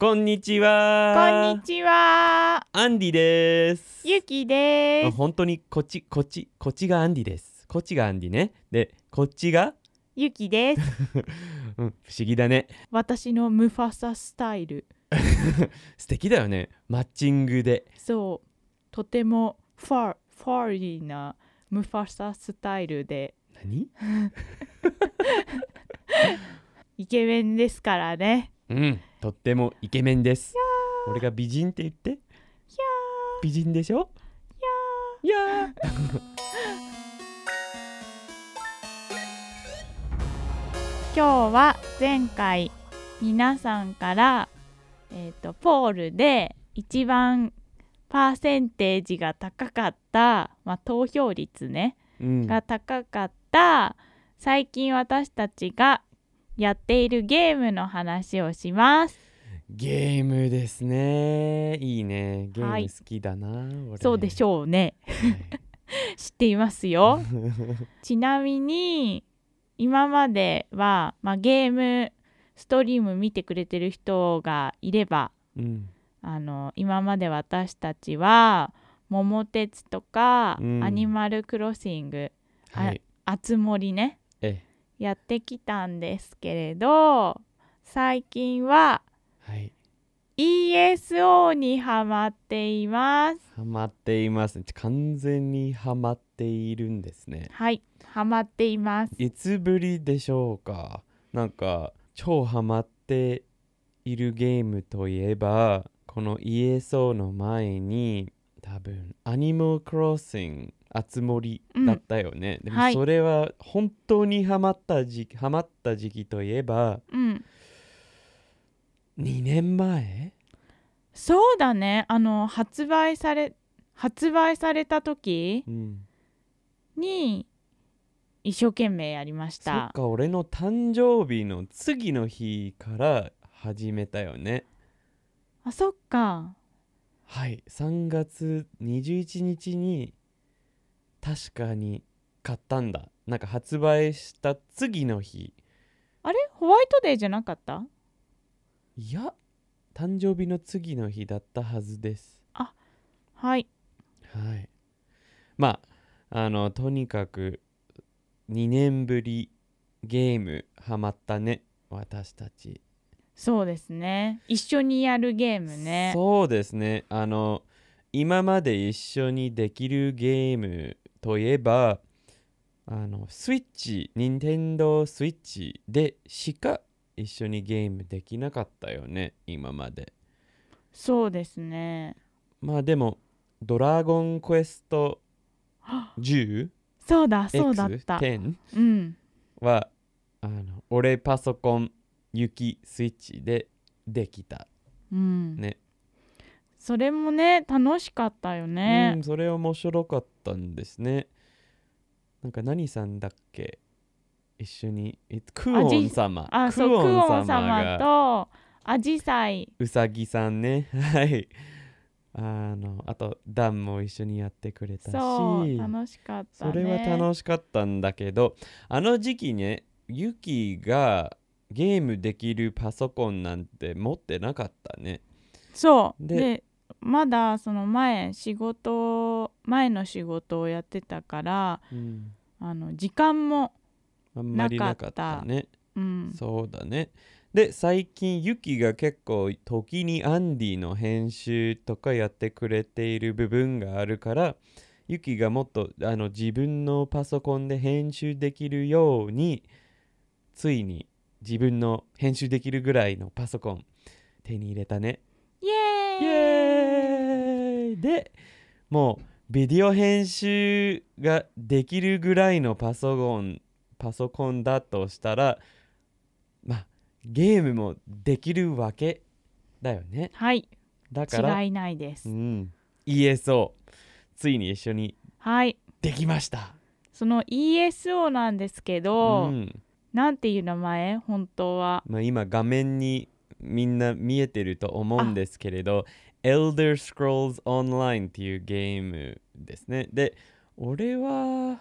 こんにちは。こんにちは。アンディです。ゆきです。あ本当にこっちこっちこっちがアンディです。こっちがアンディね。でこっちが、ゆきです。うん、不思議だね。私のムファサスタイル。素敵だよね。マッチングで。そう。とてもファー、ファーリーなムファサスタイルで何？イケメンですからね。うん、とってもイケメンです。俺が美人って言って。美人でしょ？いや 今日は前回皆さんから、えー、とポールで一番パーセンテージが高かった、まあ、投票率ねうん、が高かった最近私たちがやっているゲームの話をします。ゲームですね。いいね。ゲーはいム好きだな。俺そうでしょうね。はい 知っていますよ。ちなみに今までは、まあ、ゲームストリーム見てくれてる人がいればうん、あの今まで私たちは「桃鉄」とか、うんアニマルクロッシング」はい。あつ森ねえ、やってきたんですけれど最近ははい。ESO にハマっています。ハマっています。完全にハマっているんですね。はい、ハマっています。いつぶりでしょうか？なんか超ハマっているゲームといえばこの ESO の前に多分アニマルクロッシングあつ森だったよね、でもはい。それは本当にハマった時期ハマった時期といえばうん、2年前？そうだね。あの発売され発売された時うん。に一生懸命やりまし。そったか俺の誕生日の次の日から始めたよね。あ、そっか。はい。3月21日に確かに買ったんだ。なんか発売した次の日。あれ？ホワイトデーじゃなかった？いや誕生日の次の日だったはずです。はい。はい。まああのとにかく2年ぶりゲームハマったね。私たちそうですね。一緒にやるゲームね。そうですねあの今まで一緒にできるゲームといえばあのスイッチ任天堂スイッチでしか一緒にゲームできなかったよね今までそうですね。まあでもドラゴンクエスト 10X10 そうだ、そうだった。うん。はあの俺パソコンユキスイッチでできたうん。ねそれもね、楽しかったようねん、。それ面白かったんですね。なんか何さんだっけ？一緒に。えクオン様。あ、そう、クオン様がとアジサイ。うさぎさんね。はい。あの、あとダンも一緒にやってくれたし。楽しかったね。それは楽しかったんだけど、あの時期ね、ユキがゲームできるパソコンなんて持ってなかったね。そうででまだその前仕事前の仕事をやってたからうん。あの時間も、あんまりなかったね。うん、そうだね。で最近ユキが結構時にアンディの編集とかやってくれている部分があるからユキがもっとあの自分のパソコンで編集できるようについに自分の編集できるぐらいのパソコン手に入れたね。イエイーイ。エーイ。でもうビデオ編集ができるぐらいのパソコンパソコンだとしたらまあゲームもできるわけだよね。はい。だから違いないです、うん。ESO ついに一緒にはい。できました。その ESO なんですけうど、んなんていう名前？本当は。まあ、今画面にみんな見えてると思うんですけれど Elder Scrolls Online っていうゲームですね。で俺は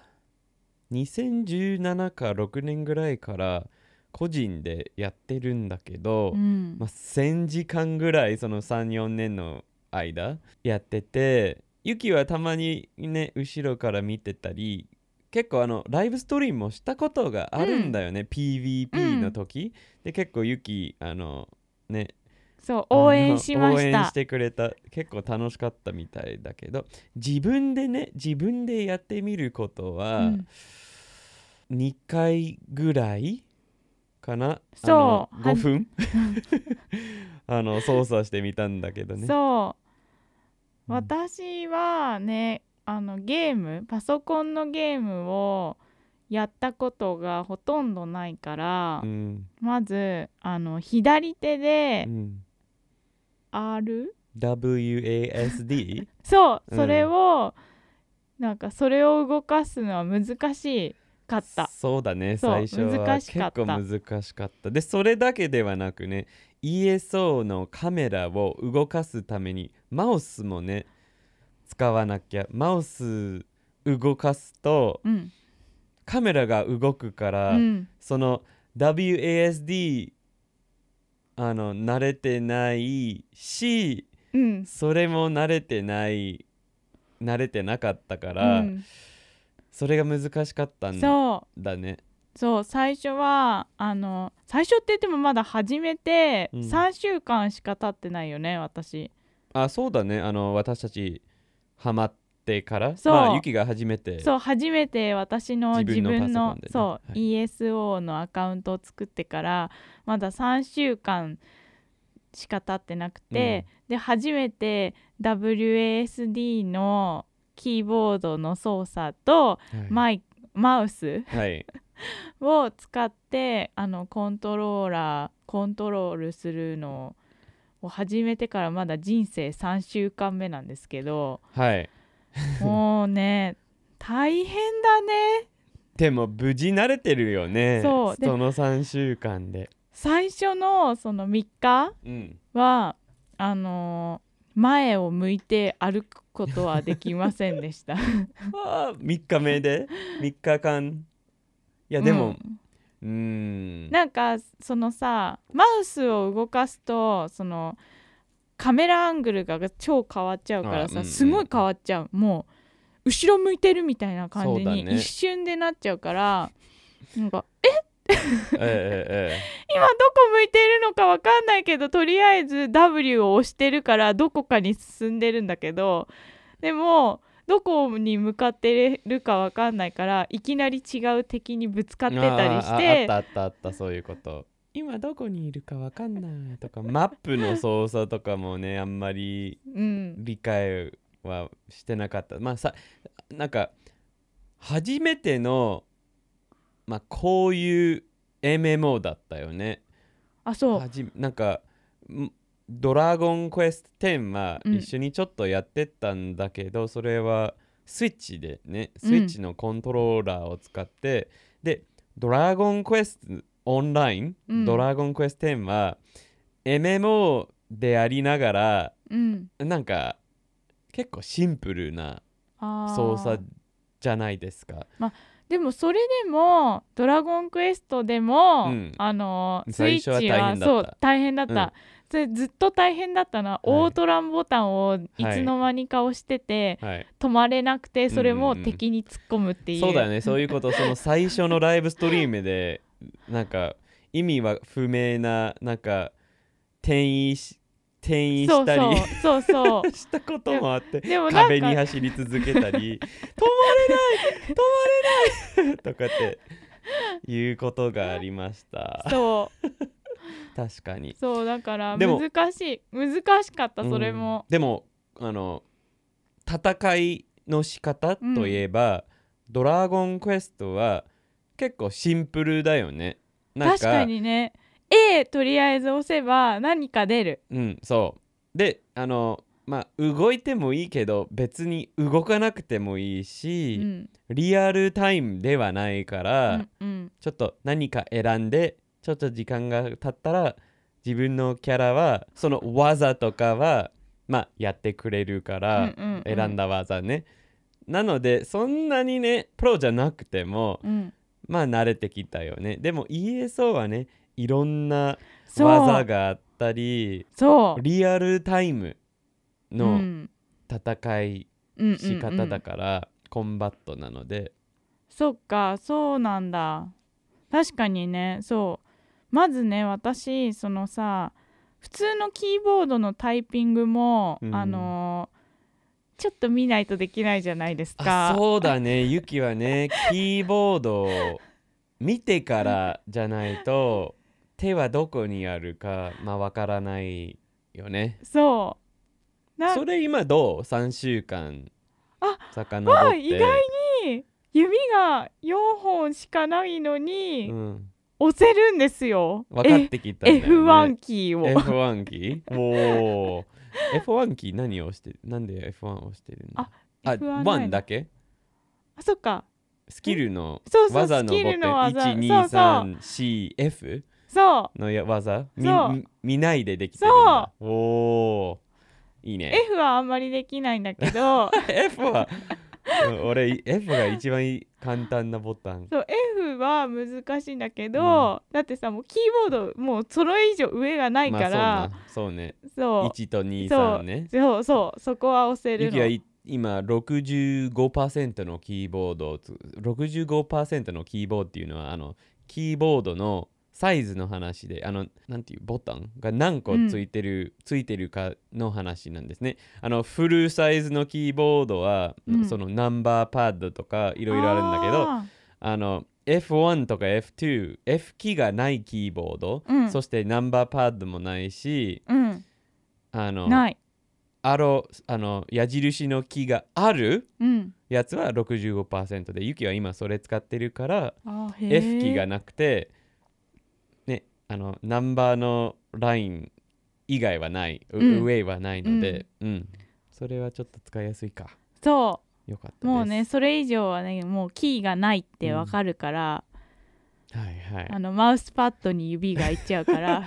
2017か6年ぐらいから個人でやってるんだけど、うん。まあ、1000時間ぐらいその34年の間やっててユキはたまにね後ろから見てたり結構あのライブストリームもしたことがあるんだよね、PVP の時、で結構ユキあのね。そう応援しま応援したしてくれた。結構楽しかったみたいだけど。自分でね自分でやってみることは、うん。2回ぐらいかな？そう。あの5分？あの操作してみたんだけどね。そう。うん私はねあのゲームパソコンのゲームをやったことがほとんどないから、うん。まずあの左手でうん。R WASD そううん。それを、なんかそれを動かすのは難しかった。そうだね最初は。難結しかった。構難しかった。でそれだけではなくね ESO のカメラを動かすためにマウスもね使わなきゃ。マウス動かすとうん。カメラが動くから、うん。その WASD あの慣れてないしうん。それも慣れてない慣れてなかったかうら、ん。それが難しかったんだね。そう。最初はあの最初って言ってもまだ始めてうん。3週間しか経ってないよね、私。あそうだね。あの私たちハマってからそう。まあユキが初めてそう初めて私の自自分分のね。そう、はい。ESO のアカウントを作ってからまだ3週間しか経ってなくて、で初めて WASD のキーボードの操作とはい。マイマウスはい。を使ってあのコントローラーコントロールするのを始めてからまだ人生3週間目なんですけどはい。もうね 大変だね。でも無事慣れてるよね。その3週間で。最初のその3日うん。はあのー前を向いて歩くことはできませんでした。あ3日目で？3日間？いやでもうんうーん。なんかそのさマウスを動かすとそのカメラアングルが超変わっちゃうからさ、あうんうん。すごい変わっちゃう。もう後ろ向いてるみたいな感じに一瞬でなっちゃうからなんか え？ええ今どこ向いてるのかわかんないけどとりあえず W を押してるからどこかに進んでるんだけどでもどこに向かってるかわかんないからいきなり違う敵にぶつかっえてたりしあーあてあったあったあったそういうこと。今どこにいるかわかんないとか マップの操作とかもねあんまりうん。理解はしてなかった。まあさなんか初めてのまあこういう MMO だったよね。あそう。はじめなんかんドラゴンクエスト10はうん。一緒にちょっとやってたんだけど、それはスイッチでねスイッチのコントローラーを使って、でドラゴンクエストオンライン、うん。ドラゴンクエスト10は MMO でありながらうん。なんか結構シンプルな操作じゃないですか。でもそれでも「ドラゴンクエスト」でも、うん。あのースイ最初はッチは大変だった。そう大変だった、うんそれずっと大変だったのは、オートランボタンをいつの間にか押してて、はい、止まれなくてそれも敵に突っ込むっていう,、そうだよね。そういうこと。その最初のライブストリームでなんか意味は不明ななんか転移し転移したりそうそう。したこともあってでもなん壁にか走り続けたり 止まれない止まれないとかっていうことがありました。そう 確かに。そうだから難しい。難しかったそれも。うん、でもあの戦いの仕方といえば、ドラゴンクエストは結構シンプルだよね。確かにね。A とりあえず押せば何か出る。うんそう。であのまあ動いてもいいけど別に動かなくてもいいし、うん。リアルタイムではないから、うんうん。ちょっと何か選んでちょっと時間が経ったら自分のキャラはその技とかはまあやってくれるから、選んだ技ね。なのでそんなにねプロじゃなくてもうん。まあ慣れてきたよね。でも ESO はねいろんな技があったりそう。リアルタイムうのん。戦いうんうんうん仕方だから、コンバットなので。そっかそうなんだ。確かにねそうまずね私そのさ普通のキーボードのタイピングも、うん。あのーちょっと見ないとできないじゃないですあかそうだね。ユキはねキーボードを見てからじゃないと手はどこにあるかまあわからないよね。そう。なそれ今どう ?3 週間あ遡っ意外に指が4本しかないのに、うん、押せるんですよ。分かってきたね、F1 キーを。F1 キー？おー。F1 キー何を押してるなんで F1 を押してるの？ああ F1 ない1だけ？あそっか。スキルのそうそう技のボタンスキルの技。そうそう。123CF そう。のや技？みそう。み見ないでできてるんだ。おおー。いいね。F はあんまりできないんだけど。F はうん 俺 F が一番いい簡単なボタン。そう F は難しいんだけど、だってさもうキーボードもうそれ以上上がないまあから、そうね。そう。1と2、そう3ね。そうそうそこは押せるの。ゆきはい今65%のキーボードをつ65%のキーボードっていうのはあのキーボードのサイズの話であのなんていうボタンが何個ついてる、ついてるかの話なんですね。あのフルサイズのキーボードは、うん。そのナンバーパッドとかいろいろあるんだけどああの F1 とか F2 F キーがないキーボード、うん。そしてナンバーパッドもないしあのない。アロあの矢印のキーがあるうん。やつは65%でユキは今それ使ってるから F キー。がなくてねあのナンバーのライン以外はない、ううん。上はないので、うん。それはちょっと使いやすいか。そよかったもうねそれ以上はねもうキーがないってわかるから、はいはい。あのマウスパッドに指がいっちゃうから。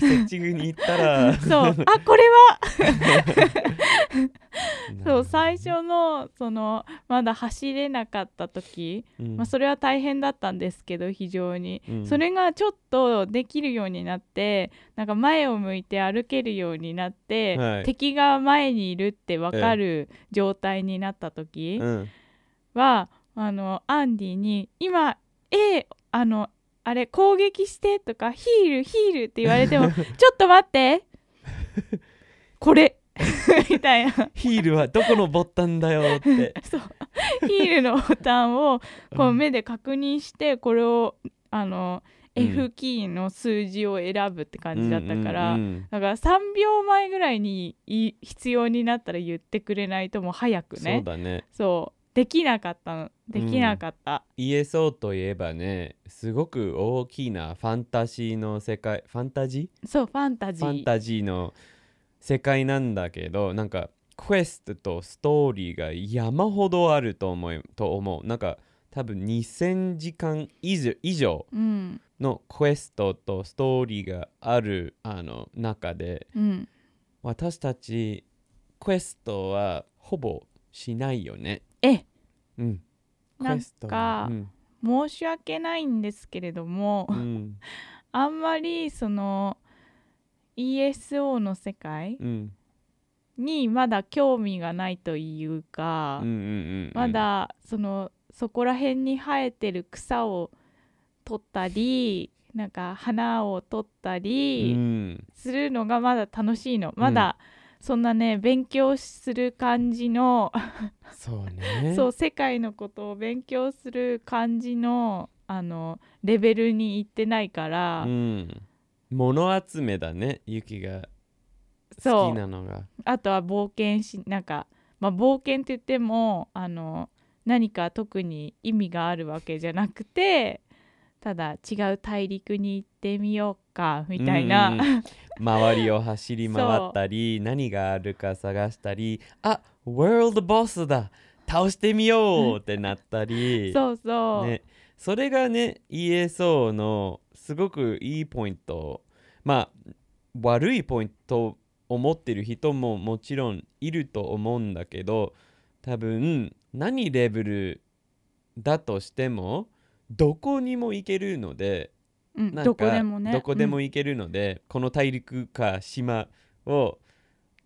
セッチングに行ったら。そう。あこれは。そう最初のそのまだ走れなかった時、うん。まあ、それは大変だったんですけど非常に、うん。それがちょっとできるようになってなんか前を向いて歩けるようになって、はい。敵が前にいるって分かる状態になった時うん。は、あのアンディに「今 A あのあれ攻撃して」とか「ヒールヒール」って言われても「ちょっと待って。これ」みたいな。ヒールはどこのボタンだよって。そう。ヒールのボタンをこううん。目で確認してこれをあの、うん。F キーの数字を選ぶって感じだったから、うんうんだから3秒前ぐらいにい必要になったら言ってくれないともう早くそうねだね。そうできなかったの。できなかった、ESO といえばねすごく大きなファンタジーの世界ファンタジー？そうファンタジー。ファンタジーの世界なんだけどなんかクエストとストーリーが山ほどあると思うと思う。なんか多分2000時間以上のクエストとストーリーがあるあの中でうん。私たちクエストはほぼしないよねえうん。クなんかうん。申し訳ないんですけれども、うん。あんまりその ESO の世界うん。にまだ興味がないというか、うんうんうんうん。まだそのそこら辺に生えてる草を取ったりなんか花を取ったうりん。するのがまだ楽しいの、まだそんなね勉強する感じの、そうね。そう世界のことを勉強する感じのあのレベルに行ってないから、うん。物集めだねユキが。好きなのが。あとは冒険しなんか、まあ、冒険って言ってもあの何か特に意味があるわけじゃなくてただ違う大陸に行ってみようかみたいな、周りを走り回ったり何があるか探したりあワールドボスだ。倒してみようってなったり。そうそう、ね、それがね ESO のすごくいいポイント。まあ悪いポイントを思ってる人ももちろんいると思うんだけど多分何レベルだとしてもどこにも行けるのでうん、なんかどこでもね。どこでも行けるので、この大陸か島を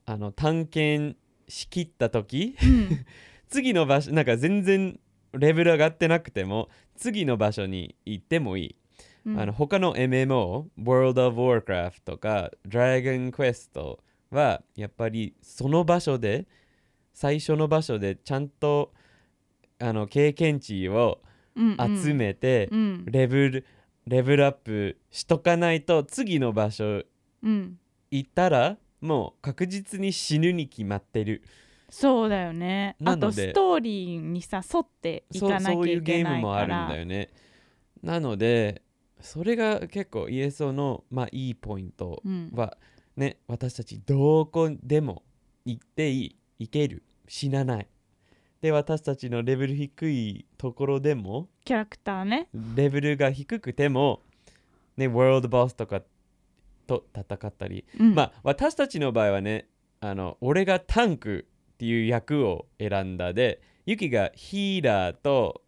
あの探検しきった時うん、う ん次の場所なんか全然レベル上がってなくても次の場所に行ってもいい、うん。あの他の MMO World of Warcraft とか Dragon Quest はやっぱりその場所で最初の場所でちゃんとあの経験値をうんうん。集めて、うん。レベルレベルアップしとかないと次の場所うん。行ったらもう確実に死ぬに決まってる。そうだよね。あとストーリーにさ沿っていそうかなきゃそういうゲいけないームもあるんからだよね。なのでそれが結構イエソのまあいいポイントうん。はね私たちどこでも行っていい行ける死なないで私たちのレベル低いところでもキャラクターね。レベルが低くてもねワールドボスとかと戦ったり。うん。まあ私たちの場合はねあの俺がタンクっていう役を選んだでユキがヒーラーと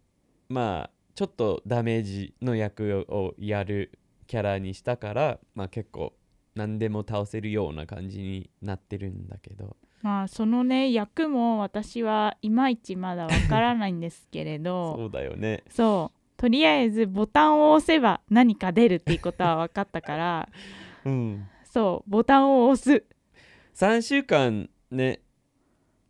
まあちょっとダメージの役をやるキャラにしたからまあ結構何でも倒せるような感じになってるんだけどまあそのね役も私はいまいちまだわからないんですけれど そうだよね。そう。とりあえずボタンを押せば何か出るっていうことは分かったからうん。そう。ボタンを押す。3週間ね、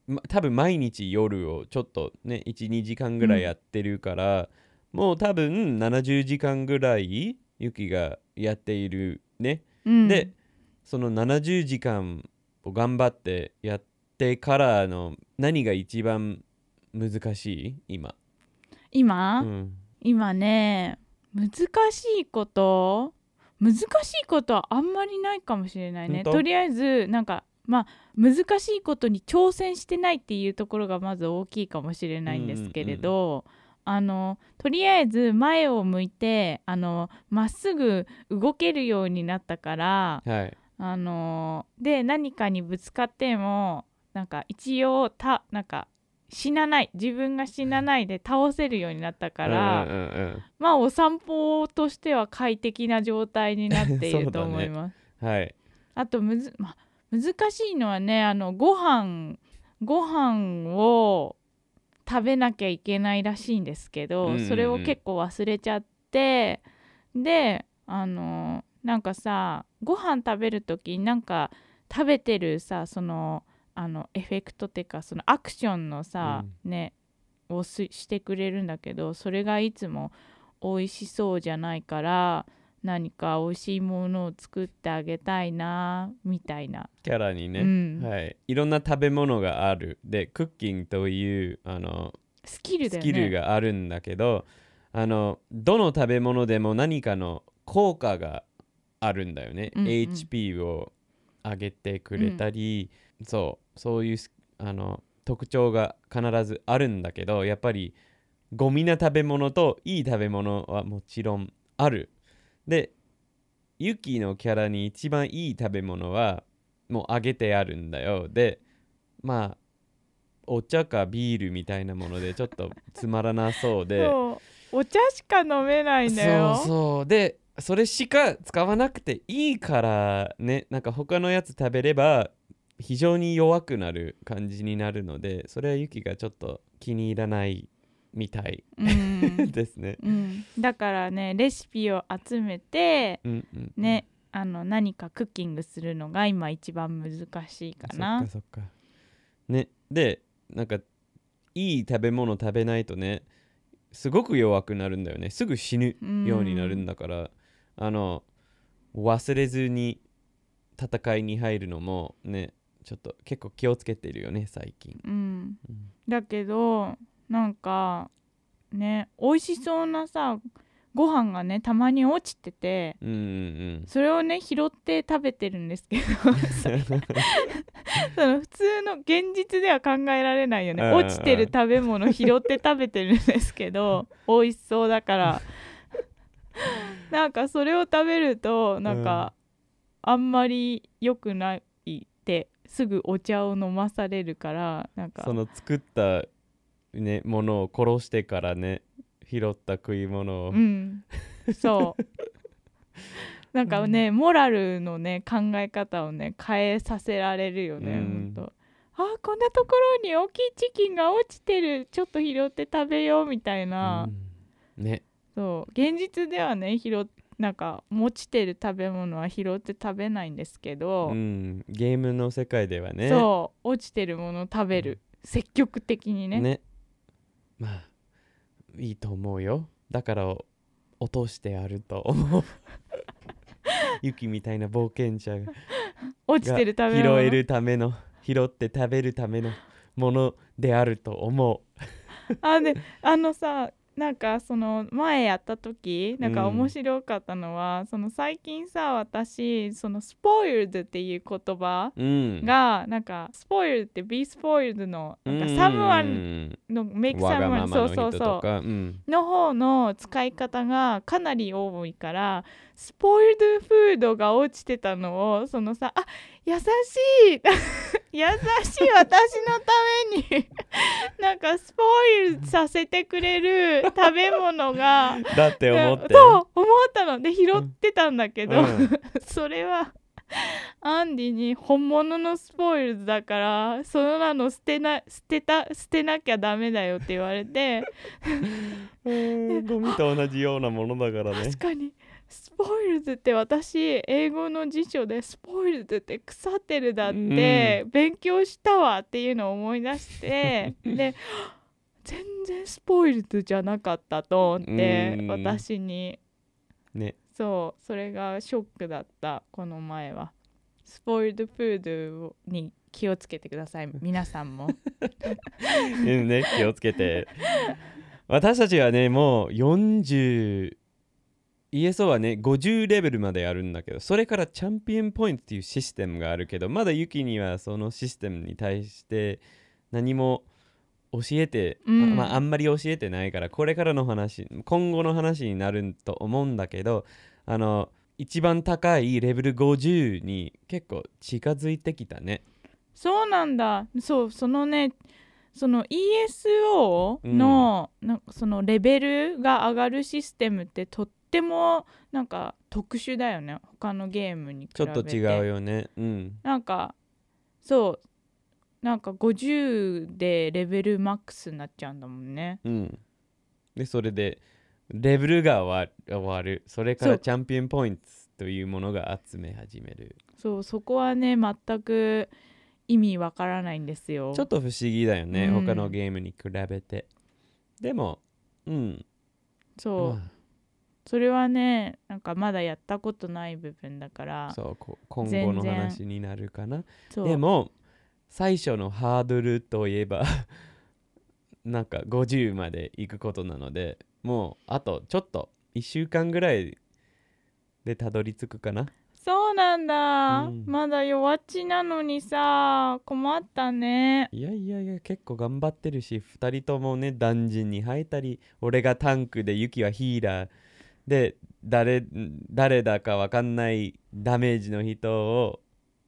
ま、多分毎日夜をちょっとね12時間ぐらいやってるから、もう多分70時間ぐらいユキがやっているね、うん。でその70時間を頑張ってやってからの何が一番難しい今、今、うん、今ね難しいこと難しいことはあんまりないかもしれないね。ととりあえずなんかまあ難しいことに挑戦してないっていうところがまず大きいかもしれないんですけれど、あのとりあえず前を向いてあのまっすぐ動けるようになったからはいあので何かにぶつかってもなんか一応たなんか死なない自分が死なないで倒せるようになったから、うんうんうんまあお散歩としては快適な状態になっていると思います。うんはい。あとむず、まあ、難しいのはねあのご飯ご飯を食べなきゃいけないらしいんですけど、うんうんうん。それを結構忘れちゃってであのなんかさご飯食べる時なんか食べてるさそのあのエフェクトっていうかそのアクションのさ、ねをすしてくれるんだけどそれがいつも美味しそうじゃないから何か美味しいものを作ってあげたいなみたいな、キャラにね、うん。はい、いろんな食べ物がある。でクッキングというあのスキルだスキルがあるんだけどあのどの食べ物でも何かの効果があるんだよね、うんうん。HP を上げてくれたり、そうそういうスあの特徴が必ずあるんだけどやっぱりゴミな食べ物といい食べ物はもちろんある。でユキのキャラに一番いい食べ物はもうあげてあるんだよ。でまあお茶かビールみたいなものでちょっとつまらなそうで。お茶しか飲めないんだよ。そうそう。でそれしか使わなくていいからね。なんか他のやつ食べれば非常に弱くなる感じになるのでそれはユキがちょっと気に入らないみたいうん、ですね。うん、だからねレシピを集めてうんうん、ねあの何かクッキングするのが今一番難しいかそっなかそっか。ね。でなんかいい食べ物食べないとねすごく弱くなるんだよね。すぐ死ぬようになるんだから、あの忘れずに戦いに入るのもねちょっと結構気をつけてるよね最近、うん。うん。だけどなんかね美味しそうなさご飯がねたまに落ちててうんうんそれをね拾って食べてるんですけど その普通の現実では考えられないよね。うん。落ちてる食べ物拾って食べてるんですけど 美味しそうだから なんかそれを食べるとなんか、あんまり良くないってすぐお茶を飲まされるからなんかその作った、ね、ものを殺してからね拾った食い物を、うん。そう。なんかね、モラルのね考え方をね変えさせられるよね、うん。ほんと。あこんなところに大きいチキンが落ちてる。ちょっと拾って食べようみたいな、うん。ねそう現実ではね拾っなんか落ちてる食べ物は拾って食べないんですけど、うん、ゲームの世界ではね。そう落ちてるものを食べる、積極的にね。ね。まあいいと思うよ。だから落としてあると思う。ユキみたいな冒険者が。落ちてる食べ物？拾えるための拾って食べるためのものであると思あであのさなんかその前やった時なんかうん。面白かったのは、その最近さ私そのスポイルドっていう言葉ううん。がなんかスポイルドって be spoiled のなんかうんサムワンの make someone そうそうそう。の方の使い方がかなり多いからスポイルドフードが落ちてたのをそのさあ優しい優しい私のために なんかスポイルさせてくれる食べ物が だって思ってそう思ったの。で拾ってたんだけど、うん。それはアンディに本物のスポイルズだからその名の捨てな捨てた捨てなきゃダメだよって言われて。うんゴミと同じようなものだからね。確かにスポイルズって私英語の辞書でスポイルズって腐ってるだって勉強したわっていうのを思い出して で全然スポイルズじゃなかったと思ってうん。私に。ね。そうそれがショックだったこの前は。スポイルドフードに気をつけてください皆さんも。う んね気をつけて。私たちはねもう40 ESO はね50レベルまであるんだけどそれからチャンピオンポイントっていうシステムがあるけどまだユキにはそのシステムに対して何も教えて、うん。あまあ、あんまり教えてないからこれからの話今後の話になると思うんだけどあの一番高いレベル50に結構近づいてきたね。そうなんだ。そうそのねその ESO の,、なんかそのレベルが上がるシステムってとってもなんか特殊だよね。他のゲームに比べて。ちょっと違うよね。うん。なんかそう。なんか50でレベルマックスになっちゃうんだもんね。うん。で、それで、レベルが終わる。それからチャンピオンポイントというものが集め始める。そう。そこはね全く意味わからないんですよ。ちょっと不思議だよね、うん。他のゲームに比べて。でも、うん。そう、まそれはねなんかまだやったことない部分だかあらそうこ今後の話になるかな。でも、最初のハードルといえば、なんか50まで行くことなので、もうあとちょっと1週間ぐらいでたどり着くかな。そうなんだ、うんまだ弱っちなのにさ困ったねいやいやいや結構頑張ってるし2人ともねダンジンに入ったり俺がタンクでユキはヒーラーで誰誰だかわかんないダメージの人を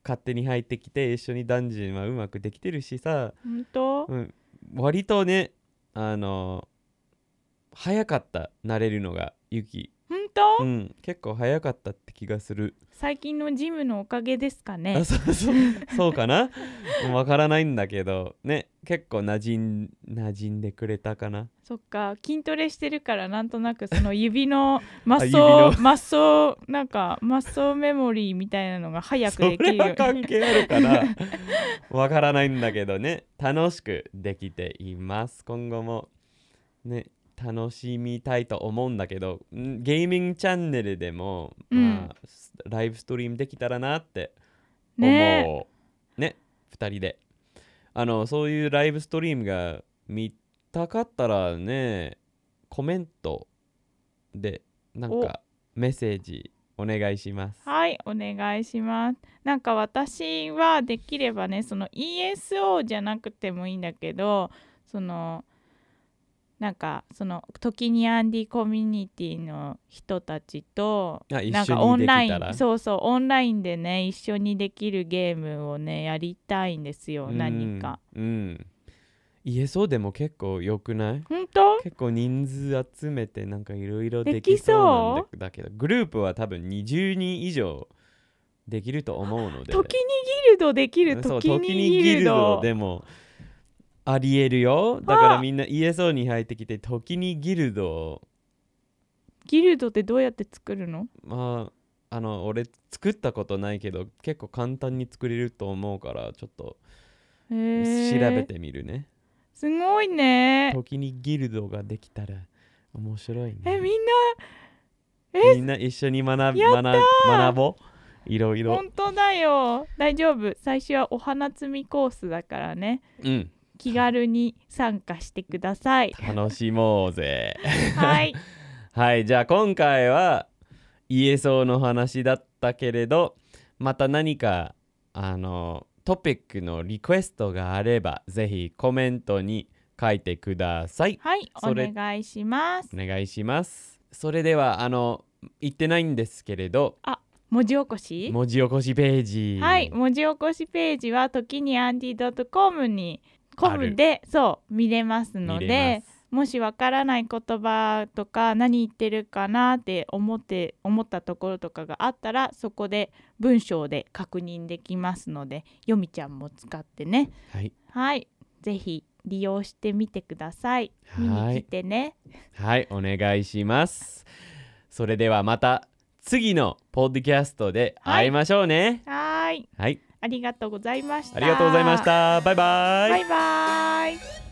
勝手に入ってきて一緒にダンジンはうまくできてるしさ、ほんとうん、割とねあの早かった。慣れるのがユキ、ほんと、うん、結構早かったって気がする。最近のジムのおかげですかね。あそうそうそうかな？わからないんだけど。ね結構なじん馴染んでくれたかな？そっか。筋トレしてるからなんとなくその指の マッ指ソの。マッソなんかマッソメモリーみたいなのが早くできる関係あるかな？わからないんだけどね。楽しくできています。今後も。ね楽しみたいと思うんだけどんゲーミングチャンネルでも、まあライブストリームできたらなって思う。ねね2人で。あのそういうライブストリームが見たかったらねコメントでなんかメッセージお願いします。はいお願いします。なんか私はできればねその ESO じゃなくてもいいんだけどそのなんかその時にアンディコミュニティの人たちとなんかオンラインそうそうオンラインでね一緒にできるゲームをねやりたいんですよ何か。うん、うん言えそうでも結構よくない？本当？結構人数集めてなんかいろいろででききそう？だだけどグループは多分20人以上できると思うので。時にギルドできる時にギルドでもありえるよ。だからみんな言えそうに入ってきて時にギルドを。ギルドってどうやって作るの？まああの俺作ったことないけど結構簡単に作れると思うからちょっとへ調ーべてみるね、すごいね。時にギルドができたら面白いね。えみんえ？みんな一緒に学やった学学ぼう。いろいろ。な本当だよ。大丈夫。最初はお花摘みコースだからね。うん気軽に参加してください。楽しもうぜ。はい。はいじゃあ今回は言えそうの話だったけれどまた何かあのトピックのリクエストがあればぜひコメントに書いてください。はいお願いします。お願いします。それではあの言ってないんですけれど文字起こし？文字起こしページ。はい文字起こしページは時にアンディ .com にコムでそう見れますのでもしわからない言葉とか何言ってるかなって思って思ったところとかがあったらそこで文章で確認できますのでよみちゃんも使ってね。はい。はい。ぜひ利用してみてください。見に来てね。はい。お願いします。それではまた次のポッドキャストで会いましょうね。はーい。はいありがとうございました。ありがとうございました。バイバイ。バイバイ